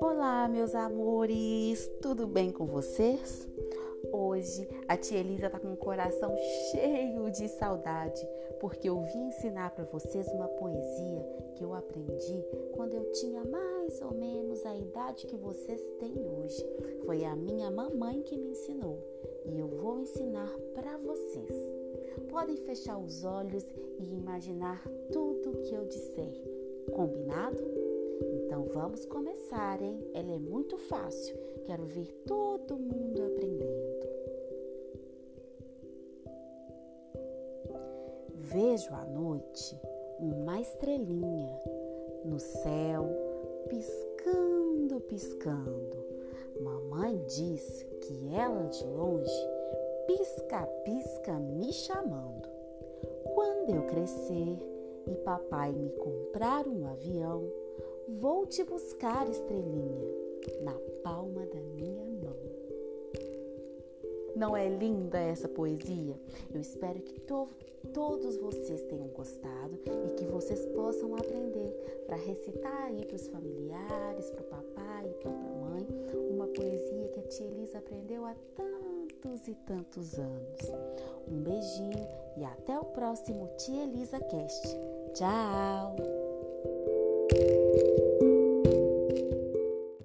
Olá, meus amores, tudo bem com vocês? Hoje a tia Elisa tá com o coração cheio de saudade, porque eu vim ensinar para vocês uma poesia que eu aprendi quando eu tinha mais ou menos a idade que vocês têm hoje. Foi a minha mamãe que me ensinou e eu vou ensinar para vocês. Podem fechar os olhos e imaginar tudo o que eu disser. Combinado? Então vamos começar, hein? Ela é muito fácil. Quero ver todo mundo aprendendo. Vejo à noite uma estrelinha no céu, piscando, piscando. Mamãe diz que ela de longe pisca-pisca me chamando. Quando eu crescer e papai me comprar um avião, vou te buscar, estrelinha, na palma da minha mão. Não é linda essa poesia? Eu espero que to todos vocês tenham gostado e que vocês possam aprender para recitar aí para os familiares, para o papai e para a mamãe, uma poesia que a tia Elisa aprendeu há tantos e tantos anos. Um beijinho e até o próximo Tia Elisa Cast. Tchau!